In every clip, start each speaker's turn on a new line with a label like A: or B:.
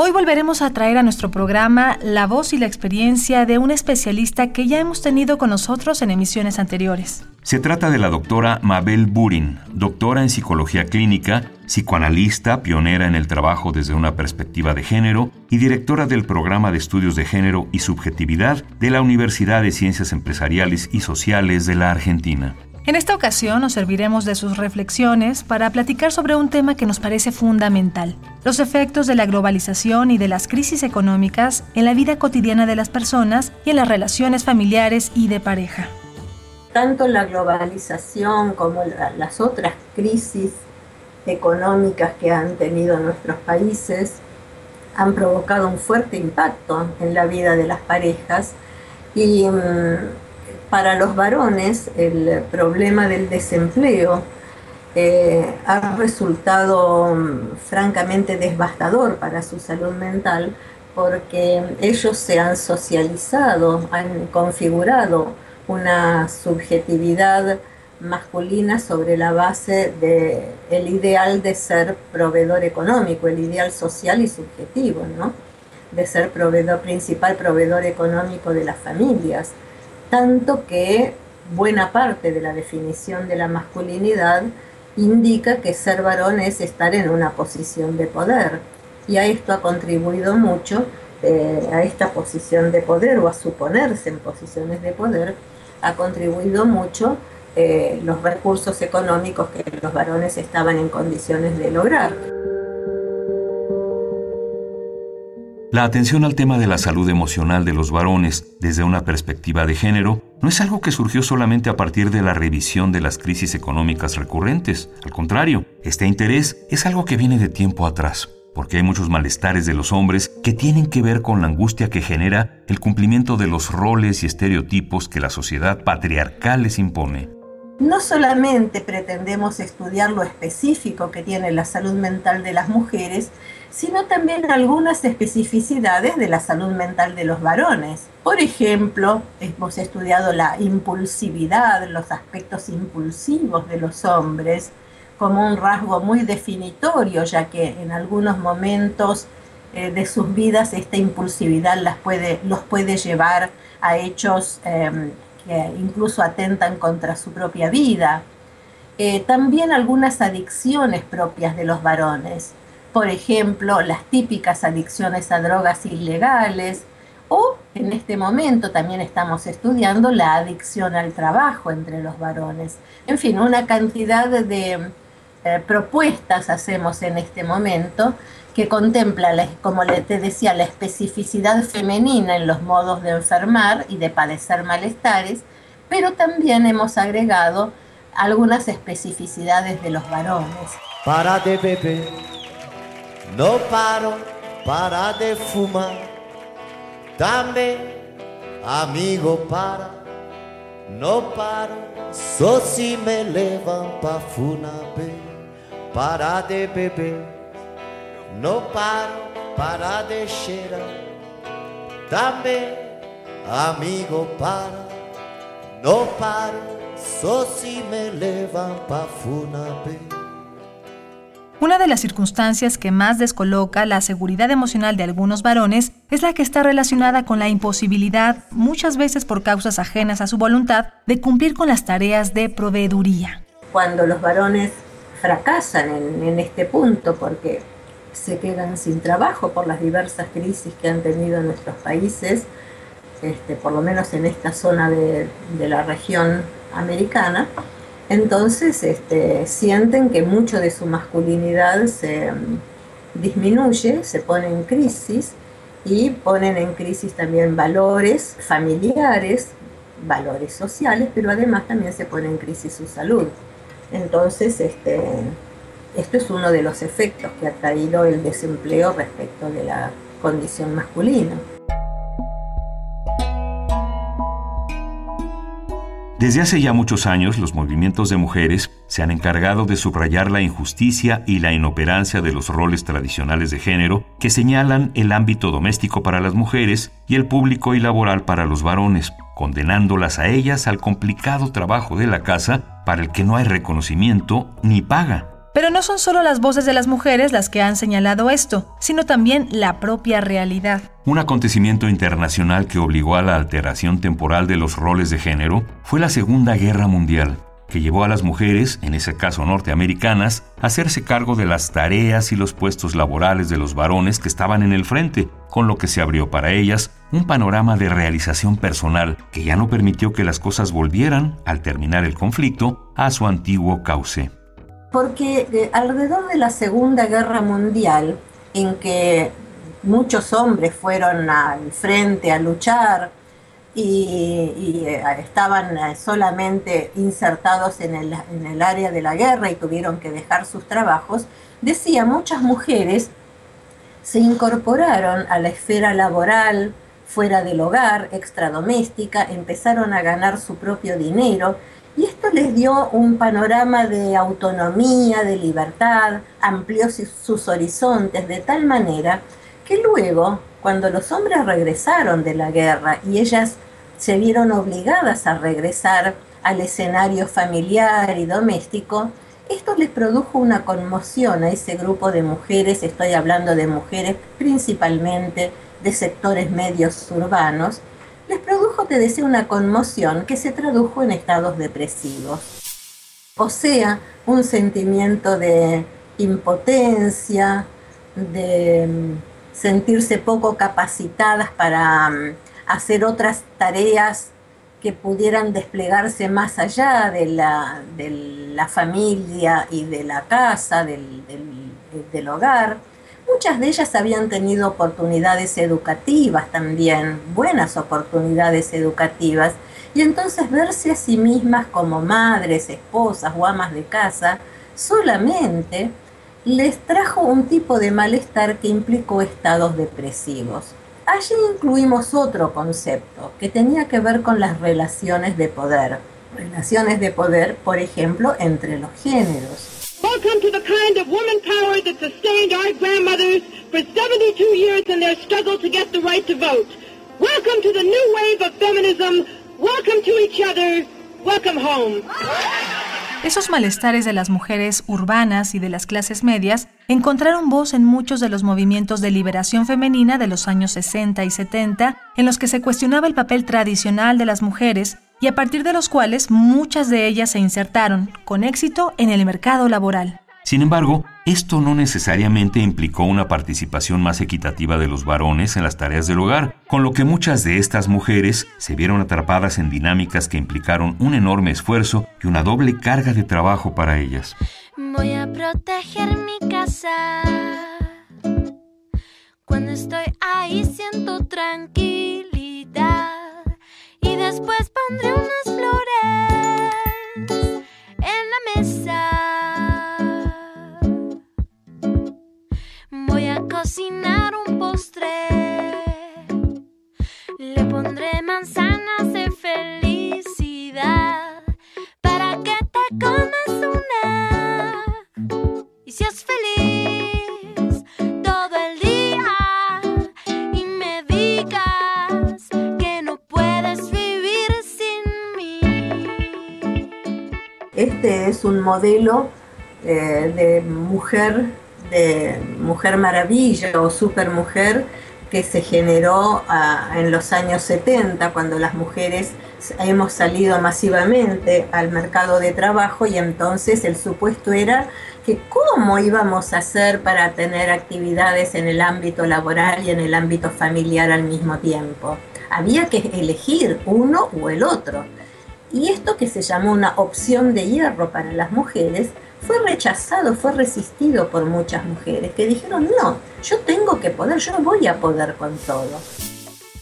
A: Hoy volveremos a traer a nuestro programa la voz y la experiencia de un especialista que ya hemos tenido con nosotros en emisiones anteriores.
B: Se trata de la doctora Mabel Burin, doctora en psicología clínica, psicoanalista, pionera en el trabajo desde una perspectiva de género y directora del programa de estudios de género y subjetividad de la Universidad de Ciencias Empresariales y Sociales de la Argentina.
A: En esta ocasión nos serviremos de sus reflexiones para platicar sobre un tema que nos parece fundamental, los efectos de la globalización y de las crisis económicas en la vida cotidiana de las personas y en las relaciones familiares y de pareja.
C: Tanto la globalización como las otras crisis económicas que han tenido nuestros países han provocado un fuerte impacto en la vida de las parejas y mm, para los varones el problema del desempleo eh, ha resultado mm, francamente devastador para su salud mental porque ellos se han socializado, han configurado una subjetividad masculina sobre la base del ideal de ser proveedor económico, el ideal social y subjetivo, ¿no? de ser proveedor principal, proveedor económico de las familias tanto que buena parte de la definición de la masculinidad indica que ser varón es estar en una posición de poder. Y a esto ha contribuido mucho, eh, a esta posición de poder o a suponerse en posiciones de poder, ha contribuido mucho eh, los recursos económicos que los varones estaban en condiciones de lograr.
B: La atención al tema de la salud emocional de los varones desde una perspectiva de género no es algo que surgió solamente a partir de la revisión de las crisis económicas recurrentes. Al contrario, este interés es algo que viene de tiempo atrás, porque hay muchos malestares de los hombres que tienen que ver con la angustia que genera el cumplimiento de los roles y estereotipos que la sociedad patriarcal les impone
C: no solamente pretendemos estudiar lo específico que tiene la salud mental de las mujeres, sino también algunas especificidades de la salud mental de los varones. Por ejemplo, hemos estudiado la impulsividad, los aspectos impulsivos de los hombres, como un rasgo muy definitorio, ya que en algunos momentos eh, de sus vidas esta impulsividad las puede, los puede llevar a hechos em, que incluso atentan contra su propia vida. Eh, también algunas adicciones propias de los varones, por ejemplo, las típicas adicciones a drogas ilegales, o en este momento también estamos estudiando la adicción al trabajo entre los varones. En fin, una cantidad de eh, propuestas hacemos en este momento que contempla, como te decía, la especificidad femenina en los modos de enfermar y de padecer malestares, pero también hemos agregado algunas especificidades de los varones.
D: Para de beber, no paro, para de fumar, también amigo para, no paro, só si me levan pa funabe, para de beber no paro para de cheirar, también amigo para, no paro, só si me levan pa funabe.
A: Una de las circunstancias que más descoloca la seguridad emocional de algunos varones es la que está relacionada con la imposibilidad, muchas veces por causas ajenas a su voluntad, de cumplir con las tareas de proveeduría.
C: Cuando los varones fracasan en, en este punto, porque se quedan sin trabajo por las diversas crisis que han tenido nuestros países, este, por lo menos en esta zona de, la región americana. Entonces este, sienten que mucho de su masculinidad se mm, disminuye, se pone en crisis y ponen en crisis también valores familiares, valores sociales, pero además también se pone en crisis su salud. Entonces, este, esto es uno de los efectos que ha traído el desempleo respecto de la condición masculina.
B: Desde hace ya muchos años, los movimientos de mujeres se han encargado de subrayar la injusticia y la inoperancia de los roles tradicionales de género que señalan el ámbito doméstico para las mujeres y el público y laboral para los varones, condenándolas a ellas al complicado trabajo de la casa para el que no hay reconocimiento ni paga.
A: Pero no son solo las voces de las mujeres las que han señalado esto, sino también la propia realidad.
B: Un acontecimiento internacional que obligó a la alteración temporal de los roles de género fue la Segunda Guerra Mundial, que llevó a las mujeres, en ese caso norteamericanas, a hacerse cargo de las tareas y los puestos laborales de los varones que estaban en el frente, con lo que se abrió para ellas un panorama de realización personal que ya no permitió que las cosas volvieran, al terminar el conflicto, a su antiguo cauce
C: porque eh, alrededor de la Segunda Guerra Mundial, en que muchos hombres fueron al frente a luchar y, eh, estaban eh, solamente insertados en el, en el área de la guerra y tuvieron que dejar sus trabajos, decía, muchas mujeres se incorporaron a la esfera laboral, fuera del hogar, extradoméstica, empezaron a ganar su propio dinero y esto les dio un panorama de autonomía, de libertad, amplió sus horizontes de tal manera que luego, cuando los hombres regresaron de la guerra y ellas se vieron obligadas a regresar al escenario familiar y doméstico, esto les produjo una conmoción a ese grupo de mujeres, estoy hablando de mujeres principalmente de sectores medios urbanos, les produjo, te decía, una conmoción que se tradujo en estados depresivos. O sea, un sentimiento de impotencia, de mm, sentirse poco capacitadas para mm, hacer otras tareas que pudieran desplegarse más allá de la, de la familia y de la casa, del, del hogar Muchas de ellas habían tenido oportunidades educativas también, buenas oportunidades educativas, y entonces verse a sí mismas como madres, esposas o amas de casa solamente les trajo un tipo de malestar que implicó estados depresivos. Allí incluimos otro concepto que tenía que ver con las relaciones de poder. Relaciones de poder, por ejemplo, entre los géneros. Welcome to the kind of woman power that sustained our grandmothers for 72 years in their struggle to get the right to vote. Welcome to the new wave of feminism. Welcome to each other. Welcome home.
A: Esos malestares de las mujeres urbanas y de las clases medias encontraron voz en muchos de los movimientos de liberación femenina de los años 60 y 70, en los que se cuestionaba el papel tradicional de las mujeres y a partir de los cuales muchas de ellas se insertaron con éxito en el mercado laboral.
B: Sin embargo, esto no necesariamente implicó una participación más equitativa de los varones en las tareas del hogar, con lo que muchas de estas mujeres se vieron atrapadas en dinámicas que implicaron un enorme esfuerzo y una doble carga de trabajo para ellas.
E: Voy a proteger mi casa. Cuando estoy ahí siento tranquilidad después pondré unas flores en la mesa. Voy a cocinar un postre. Le pondré manzanas de felicidad
C: Este es un modelo eh, de mujer de Mujer Maravilla o Supermujer que se generó ah, en los años 70, cuando las mujeres hemos salido masivamente al mercado de trabajo y entonces el supuesto era que cómo íbamos a hacer para tener actividades en el ámbito laboral y en el ámbito familiar al mismo tiempo. Había que elegir uno o el otro. Y esto que se llamó una opción de hierro para las mujeres, fue rechazado, fue resistido por muchas mujeres que dijeron, no, yo tengo que poder, yo no voy a poder con todo.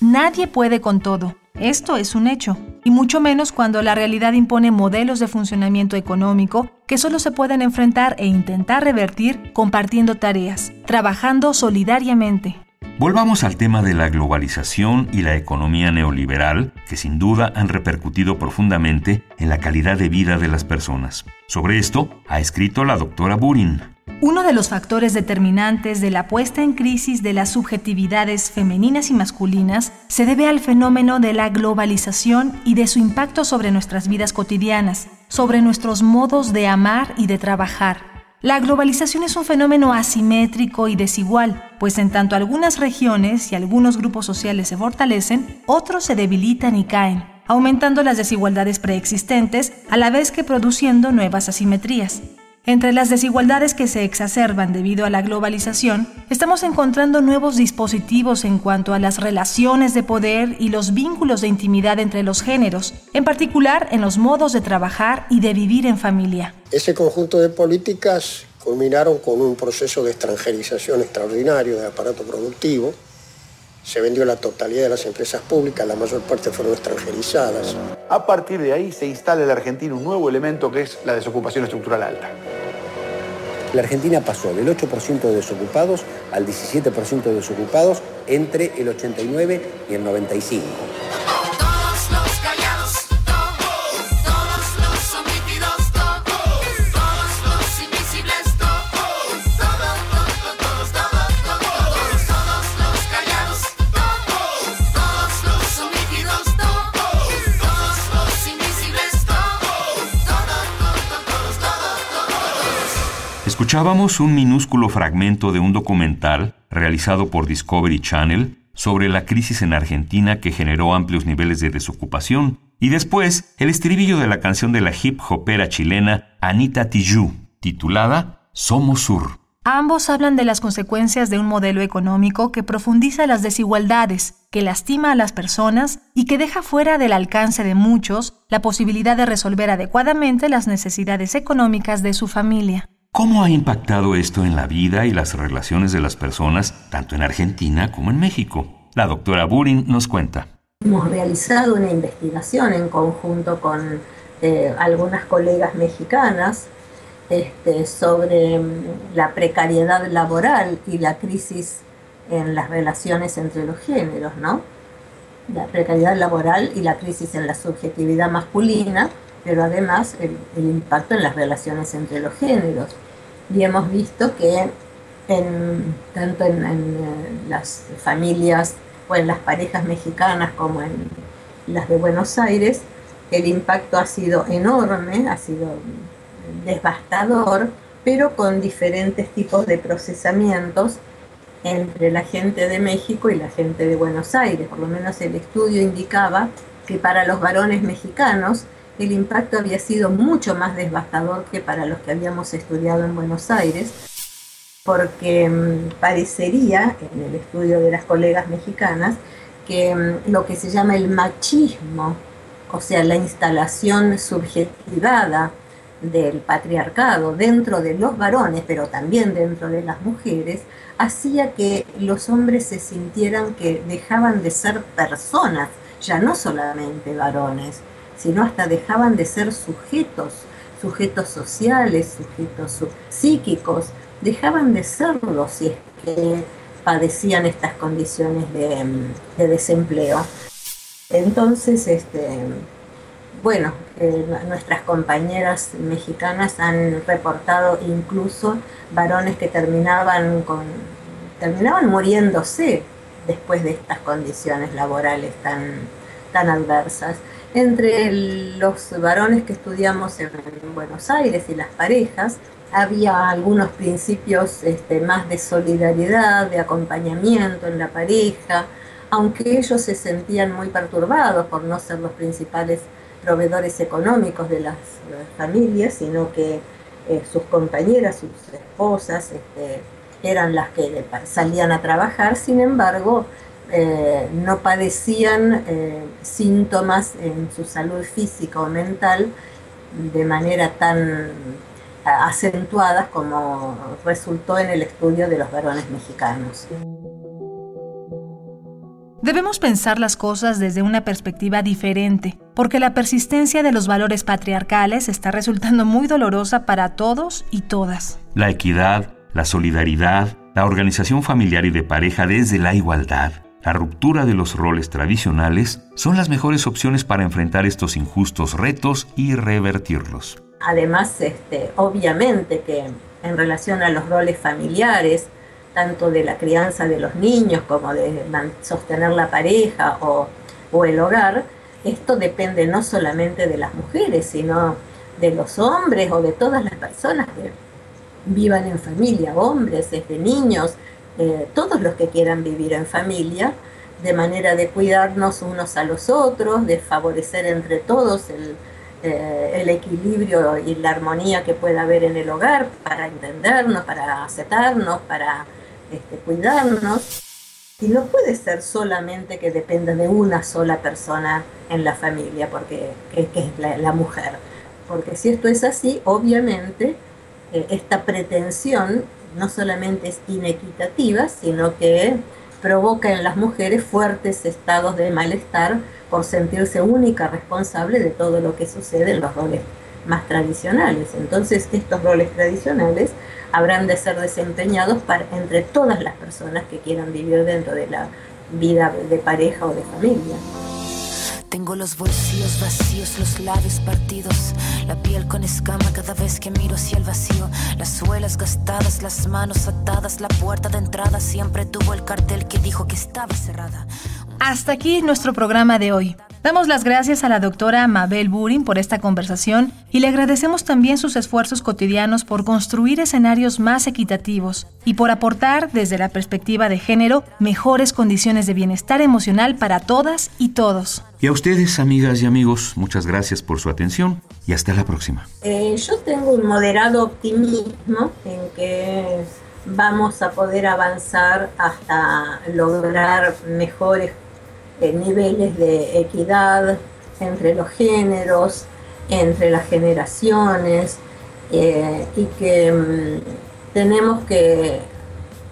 A: Nadie puede con todo. Esto es un hecho, y mucho menos cuando la realidad impone modelos de funcionamiento económico que solo se pueden enfrentar e intentar revertir compartiendo tareas, trabajando solidariamente.
B: Volvamos al tema de la globalización y la economía neoliberal, que sin duda han repercutido profundamente en la calidad de vida de las personas. Sobre esto ha escrito la doctora Burin.
A: Uno de los factores determinantes de la puesta en crisis de las subjetividades femeninas y masculinas se debe al fenómeno de la globalización y de su impacto sobre nuestras vidas cotidianas, sobre nuestros modos de amar y de trabajar. La globalización es un fenómeno asimétrico y desigual, pues en tanto algunas regiones y algunos grupos sociales se fortalecen, otros se debilitan y caen, aumentando las desigualdades preexistentes a la vez que produciendo nuevas asimetrías. Entre las desigualdades que se exacerban debido a la globalización, estamos encontrando nuevos dispositivos en cuanto a las relaciones de poder y los vínculos de intimidad entre los géneros, en particular en los modos de trabajar y de vivir en familia.
F: Ese conjunto de políticas culminaron con un proceso de extranjerización extraordinario del aparato productivo. Se vendió la totalidad de las empresas públicas, la mayor parte fueron extranjerizadas.
G: A partir de ahí se instala en la Argentina un nuevo elemento que es la desocupación estructural alta.
H: La Argentina pasó del 8% de desocupados al 17% de desocupados entre el 89 y el 95.
B: Escuchábamos un minúsculo fragmento de un documental realizado por Discovery Channel sobre la crisis en Argentina que generó amplios niveles de desocupación, y después el estribillo de la canción de la hip hopera chilena Anita Tijoux, titulada Somos Sur.
A: Ambos hablan de las consecuencias de un modelo económico que profundiza las desigualdades, que lastima a las personas y que deja fuera del alcance de muchos la posibilidad de resolver adecuadamente las necesidades económicas de su familia.
B: ¿Cómo ha impactado esto en la vida y las relaciones de las personas, tanto en Argentina como en México? La doctora Burin nos cuenta.
C: Hemos realizado una investigación en conjunto con eh, algunas colegas mexicanas este, sobre mm, la precariedad laboral y la crisis en las relaciones entre los géneros, ¿no? La precariedad laboral y la crisis en la subjetividad masculina pero además el, impacto en las relaciones entre los géneros. Y hemos visto que en, tanto en, eh, las familias o en las parejas mexicanas como en las de Buenos Aires, el impacto ha sido enorme, ha sido devastador, pero con diferentes tipos de procesamientos entre la gente de México y la gente de Buenos Aires. Por lo menos el estudio indicaba que para los varones mexicanos el impacto había sido mucho más devastador que para los que habíamos estudiado en Buenos Aires, porque mm, parecería, en el estudio de las colegas mexicanas, que mm, lo que se llama el machismo, o sea, la instalación subjetivada del patriarcado dentro de los varones, pero también dentro de las mujeres, hacía que los hombres se sintieran que dejaban de ser personas, ya no solamente varones, sino hasta dejaban de ser sujetos, sujetos sociales, sujetos psíquicos, dejaban de serlo si es que padecían estas condiciones de, desempleo. Entonces, este, bueno, eh, nuestras compañeras mexicanas han reportado incluso varones que terminaban con terminaban muriéndose después de estas condiciones laborales tan, tan adversas. Entre los varones que estudiamos en Buenos Aires y las parejas, había algunos principios este, más de solidaridad, de acompañamiento en la pareja, aunque ellos se sentían muy perturbados por no ser los principales proveedores económicos de las familias, sino que eh, sus compañeras, sus esposas, este, eran las que salían a trabajar, sin embargo, eh, no padecían eh, síntomas en su salud física o mental de manera tan acentuadas como resultó en el estudio de los varones mexicanos.
A: Debemos pensar las cosas desde una perspectiva diferente, porque la persistencia de los valores patriarcales está resultando muy dolorosa para todos y todas.
B: La equidad, la solidaridad, la organización familiar y de pareja desde la igualdad, la ruptura de los roles tradicionales, son las mejores opciones para enfrentar estos injustos retos y revertirlos.
C: Además, este, obviamente que en relación a los roles familiares, tanto de la crianza de los niños como de sostener la pareja o, el hogar, esto depende no solamente de las mujeres, sino de los hombres o de todas las personas que vivan en familia, hombres, desde niños, eh, todos los que quieran vivir en familia, de manera de cuidarnos unos a los otros, de favorecer entre todos el, eh, el equilibrio y la armonía que pueda haber en el hogar para entendernos, para aceptarnos, para este, cuidarnos. Y no puede ser solamente que dependa de una sola persona en la familia, porque que, es la, mujer. Porque si esto es así, obviamente eh, esta pretensión no solamente es inequitativa, sino que provoca en las mujeres fuertes estados de malestar por sentirse única responsable de todo lo que sucede en los roles más tradicionales. Entonces estos roles tradicionales habrán de ser desempeñados para, entre todas las personas que quieran vivir dentro de la vida de pareja o de familia.
I: Tengo los bolsillos vacíos, los labios partidos, la piel con escama cada vez que miro hacia el vacío, las suelas gastadas, las manos atadas, la puerta de entrada siempre tuvo el cartel que dijo que estaba cerrada.
A: Hasta aquí nuestro programa de hoy. Damos las gracias a la doctora Mabel Burin por esta conversación y le agradecemos también sus esfuerzos cotidianos por construir escenarios más equitativos y por aportar, desde la perspectiva de género, mejores condiciones de bienestar emocional para todas y todos.
B: Y a ustedes, amigas y amigos, muchas gracias por su atención y hasta la próxima.
C: Eh, yo tengo un moderado optimismo en que vamos a poder avanzar hasta lograr mejores niveles de equidad entre los géneros, entre las generaciones, eh, y que mm, tenemos que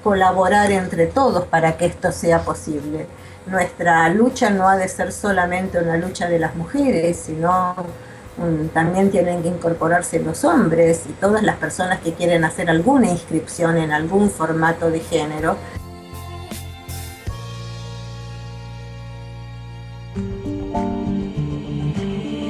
C: colaborar entre todos para que esto sea posible. Nuestra lucha no ha de ser solamente una lucha de las mujeres, sino mm, también tienen que incorporarse los hombres y todas las personas que quieren hacer alguna inscripción en algún formato de género